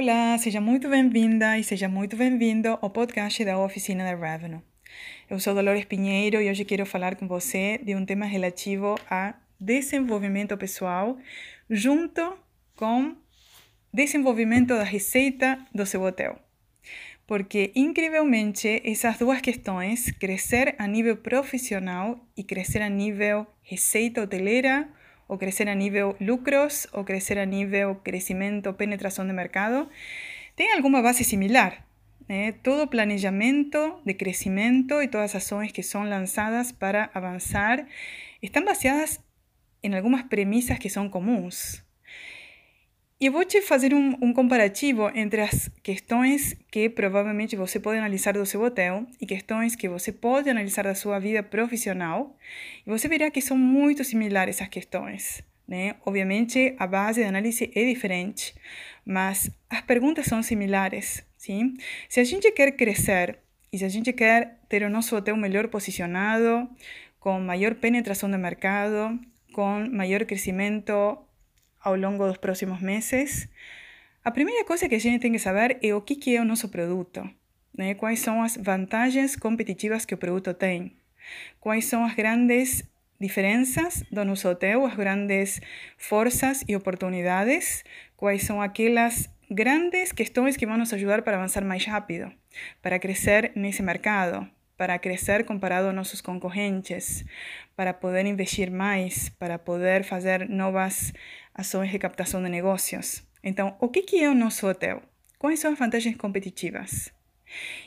Olá, seja muito bem-vinda e seja muito bem-vindo ao podcast da Oficina da Revenue. Eu sou Dolores Pinheiro e hoje quero falar com você de um tema relativo a desenvolvimento pessoal junto com desenvolvimento da receita do seu hotel. Porque, incrivelmente, essas duas questões, crescer a nível profissional e crescer a nível receita hoteleira, ou crescer a nível lucros, ou crescer a nível crescimento, penetração de mercado, tem alguma base similar. Né? Todo planejamento de crescimento e todas as ações que são lançadas para avançar estão baseadas em algumas premissas que são comuns. Eu vou te fazer um, um, comparativo entre as questões que provavelmente você pode analisar do seu hotel e questões que você pode analisar da sua vida profissional. E você verá que são muito similares essas questões. Né? Obviamente, a base de análise é diferente, mas as perguntas são similares. Sim? Se a gente quer crescer e se a gente quer ter o nosso hotel melhor posicionado, com maior penetração de mercado, com maior crescimento ao longo dos próximos meses, a primeira coisa que a gente tem que saber é o que, é o nosso produto, né? quais são as vantagens competitivas que o produto tem, quais são as grandes diferenças do nosso hotel, as grandes forças e oportunidades, quais são aquelas grandes questões que vão nos ajudar para avançar mais rápido, para crescer nesse mercado, para crescer comparado a nossos concorrentes, para poder investir mais, para poder fazer novas ações de captação de negócios. Então, o que é o nosso hotel? Quais são as vantagens competitivas?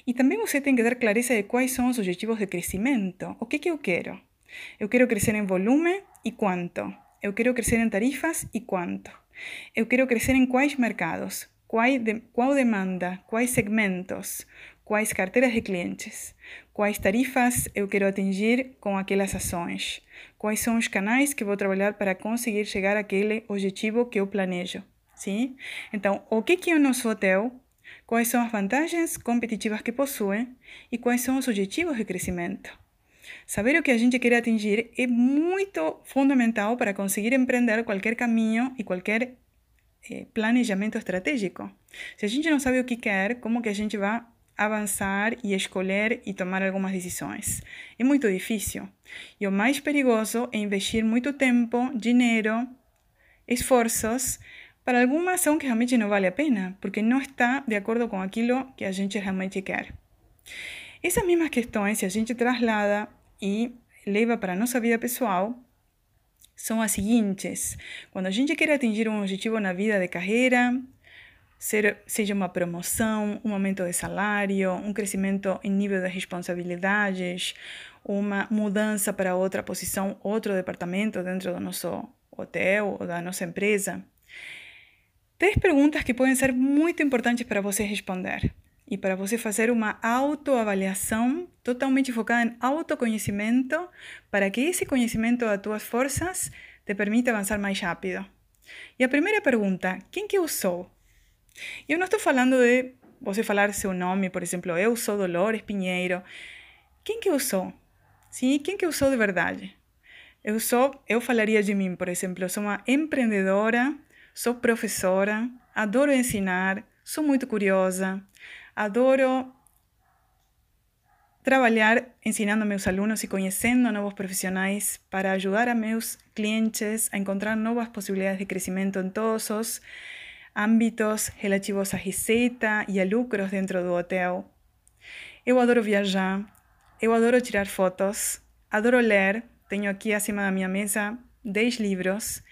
E também você tem que dar clareza de quais são os objetivos de crescimento. O que, que eu quero? Eu quero crescer em volume e quanto? Eu quero crescer em tarifas e quanto? Eu quero crescer em quais mercados? Qual, de, qual demanda? Quais segmentos? Quais carteiras de clientes? Quais tarifas eu quero atingir com aquelas ações? Quais são os canais que vou trabalhar para conseguir chegar àquele objetivo que eu planejo? Sim? Então, o que é o nosso hotel? Quais são as vantagens competitivas que possui e quais são os objetivos de crescimento? Saber o que a gente quer atingir é muito fundamental para conseguir empreender qualquer caminho e qualquer eh, planejamento estratégico. Se a gente não sabe o que quer, como que a gente vai avançar e escolher e tomar algumas decisões. É muito difícil. E o mais perigoso é investir muito tempo, dinheiro, esforços para alguma ação que realmente não vale a pena, porque não está de acordo com aquilo que a gente realmente quer. Essas mesmas questões, se a gente traslada e leva para a nossa vida pessoal, são as seguintes. Quando a gente quer atingir um objetivo na vida de carreira, ser, seja uma promoção, um aumento de salário, um crescimento em nível de responsabilidades, uma mudança para outra posição, outro departamento dentro do nosso hotel ou da nossa empresa. Três perguntas que podem ser muito importantes para você responder e para você fazer uma autoavaliação totalmente focada em autoconhecimento, para que esse conhecimento das tuas forças te permita avançar mais rápido. E a primeira pergunta: quem que eu sou? Eu não estou falando de você falar seu nome, por exemplo, eu sou Dolores Pinheiro. Quem que eu sou? Sim, quem que eu sou de verdade? Eu sou, eu falaria de mim, por exemplo, sou uma empreendedora, sou professora, adoro ensinar, sou muito curiosa, adoro trabalhar ensinando meus alunos e conhecendo novos profissionais para ajudar a meus clientes a encontrar novas possibilidades de crescimento em todos os ámbitos relativos a receita e a lucros dentro do hotel. Eu adoro viajar, eu adoro tirar fotos, adoro ler, tenho aqui acima da minha mesa 10 livros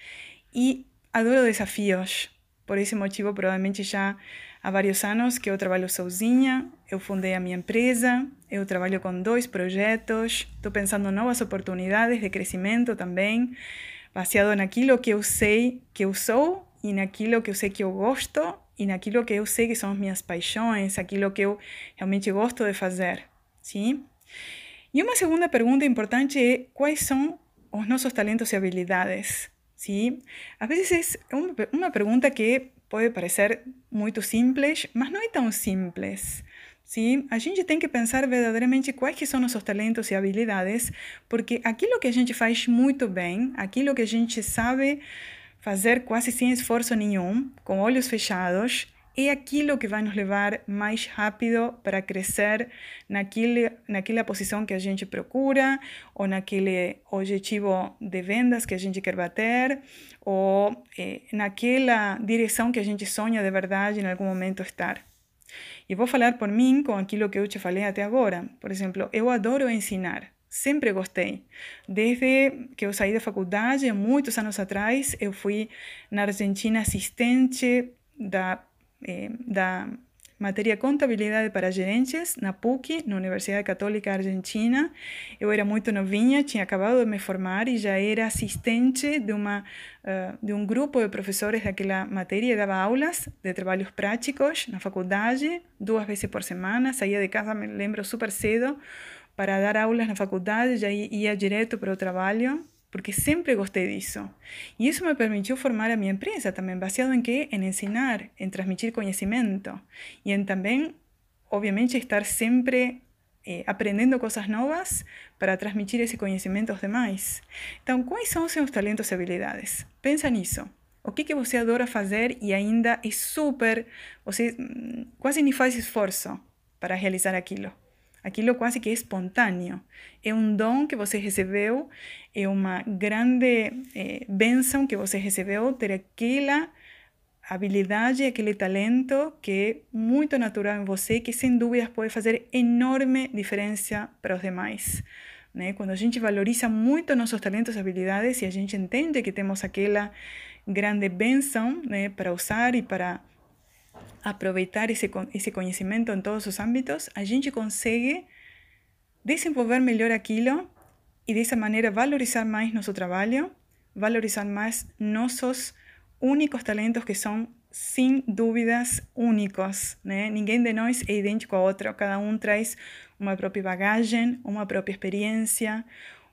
e adoro desafios. Por esse motivo, provavelmente já há vários anos que eu trabalho sozinha, eu fundei a minha empresa, eu trabalho com dois projetos, estou pensando novas oportunidades de crescimento também, baseado naquilo que eu sei que eu sou e naquilo que eu sei que eu gosto e naquilo que eu sei que são as minhas paixões, aquilo que eu realmente gosto de fazer, sim? E uma segunda pergunta importante é quais são os nossos talentos e habilidades, sim? Às vezes é uma, pergunta que pode parecer muito simples, mas não é tão simples. Sim, a gente tem que pensar verdadeiramente quais que são nossos talentos e habilidades, porque aquilo que a gente faz muito bem, aquilo que a gente sabe fazer quase sem esforço nenhum, com olhos fechados, é aquilo que vai nos levar mais rápido para crescer naquele, naquela posição que a gente procura, ou naquele objetivo de vendas que a gente quer bater, ou eh, naquela direção que a gente sonha de verdade em algum momento estar. E vou falar por mim com aquilo que eu te falei até agora. Por exemplo, eu adoro ensinar. Sempre gostei. Desde que eu saí da faculdade, muitos anos atrás, eu fui na Argentina assistente da, eh, da matéria Contabilidade para Gerentes, na PUC, na Universidade Católica Argentina. Eu era muito novinha, tinha acabado de me formar e já era assistente de, uma, uh, de um grupo de professores daquela matéria. Dava aulas de trabalhos práticos na faculdade, duas vezes por semana. Saía de casa, me lembro, super cedo para dar aulas na faculdade, já ia direto para o trabalho, porque sempre gostei disso. E isso me permitiu formar a minha empresa também, baseado em quê? Em ensinar, em transmitir conhecimento e em também, obviamente, estar sempre eh, aprendendo coisas novas para transmitir esse conhecimento aos demais. Então, quais são os seus talentos e habilidades? Pensa nisso. O que, que você adora fazer e ainda é super, você mm, quase nem faz esforço para realizar aquilo. Aquilo quase que é espontâneo. É um dom que você recebeu, é uma grande é, bênção que você recebeu ter aquela habilidade, aquele talento que é muito natural em você, que sem dúvidas pode fazer enorme diferença para os demais. Né? Quando a gente valoriza muito nossos talentos e habilidades e a gente entende que temos aquela grande bênção né, para usar e para aproveitar esse, esse conhecimento em todos os âmbitos, a gente consegue desenvolver melhor aquilo e dessa maneira valorizar mais nosso trabalho, valorizar mais nossos únicos talentos que são sem dúvidas únicos, né? Ninguém de nós é idêntico ao outro, cada um traz uma própria bagagem, uma própria experiência,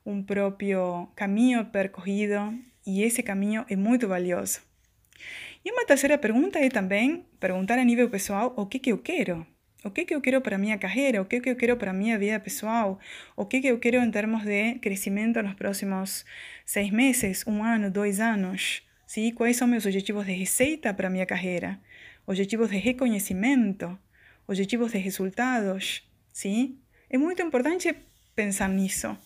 um próprio caminho percorrido e esse caminho é muito valioso. E uma terceira pergunta é também perguntar a nível pessoal o que, que eu. O que, que para minha carreira? O que, que para minha vida pessoal? O que, que eu quero em termos de crescimento próximos seis meses, um ano, dois anos? ¿Sí? Quais são meus objetivos de receita para minha carreira? Objetivos de reconhecimento? Objetivos de resultados? ¿Sí? É muito importante pensar nisso.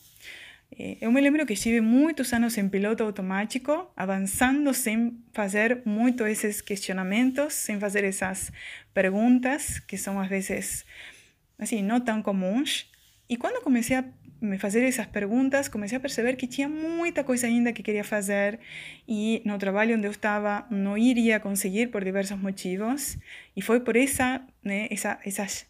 Eh, eu me lembro que estive muitos anos em piloto automático, avançando sem fazer muito esses questionamentos, sem fazer essas perguntas que são às vezes assim não tão comuns. E quando comecei a me fazer essas perguntas, comecei a perceber que tinha muita coisa ainda que queria fazer e no trabalho onde eu estava não iria conseguir por diversos motivos. E foi por essa, né, essa, essas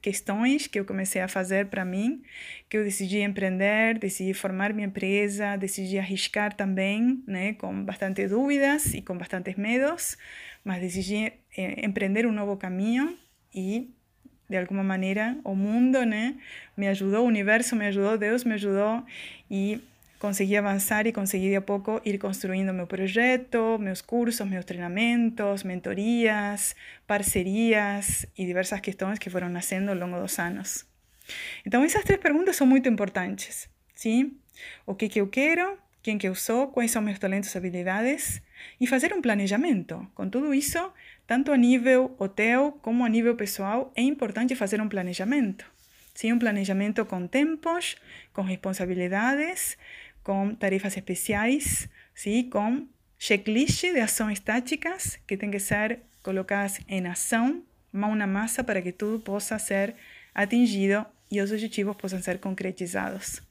questões que eu comecei a fazer para mim, que eu decidi empreender, decidi formar minha empresa, decidi arriscar também, né, com bastante dúvidas e com bastantes medos, mas decidi eh, empreender um novo caminho e de alguma maneira o mundo, me o universo me ajudou, Deus me ajudou e consegui avançar e consegui de a pouco ir construindo meu projeto, meus cursos, meus treinamentos, mentorias, parcerias e diversas questões que foram nascendo ao longo dos anos. Então essas três perguntas são muito importantes, sim? O que que eu quero, quem que eu sou, quais são meus talentos e habilidades e fazer um planejamento. Com tudo isso, tanto a nível hotel como a nível pessoal, é importante fazer um planejamento. Sim, um planejamento com tempos, com responsabilidades, com tarefas especiais, sim, com checklist de ações táticas que têm que ser colocadas em ação, mão na massa, para que tudo possa ser atingido e os objetivos possam ser concretizados.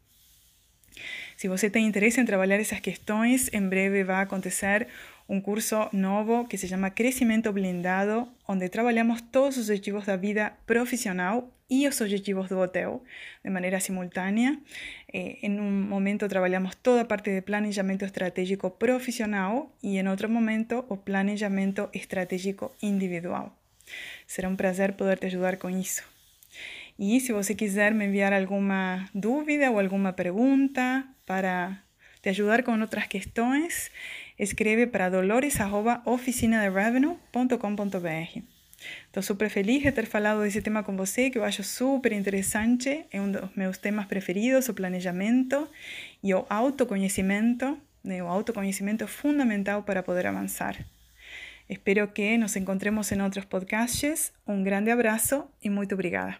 Se você tem interesse em trabalhar essas questões, em breve vai acontecer um curso novo que se chama Crescimento Blindado, onde trabalhamos todos os objetivos da vida profissional e os objetivos do hotel de maneira simultânea. Eh, em um momento trabalhamos toda a parte de planejamento estratégico profissional e em outro momento o planejamento estratégico individual. Será um prazer poder te ajudar com isso. E se você quiser me enviar alguma dúvida ou alguma pergunta para te ajudar com outras questões, escreve para dolores.oficinaderevenue.com.br. Estou super feliz de ter falado desse tema com você, que eu acho super interessante. É um dos meus temas preferidos, o planejamento e o autoconhecimento. O autoconhecimento é fundamental para poder avançar. Espero que nos encontremos en otros podcasts. Un grande abrazo y muy obrigada.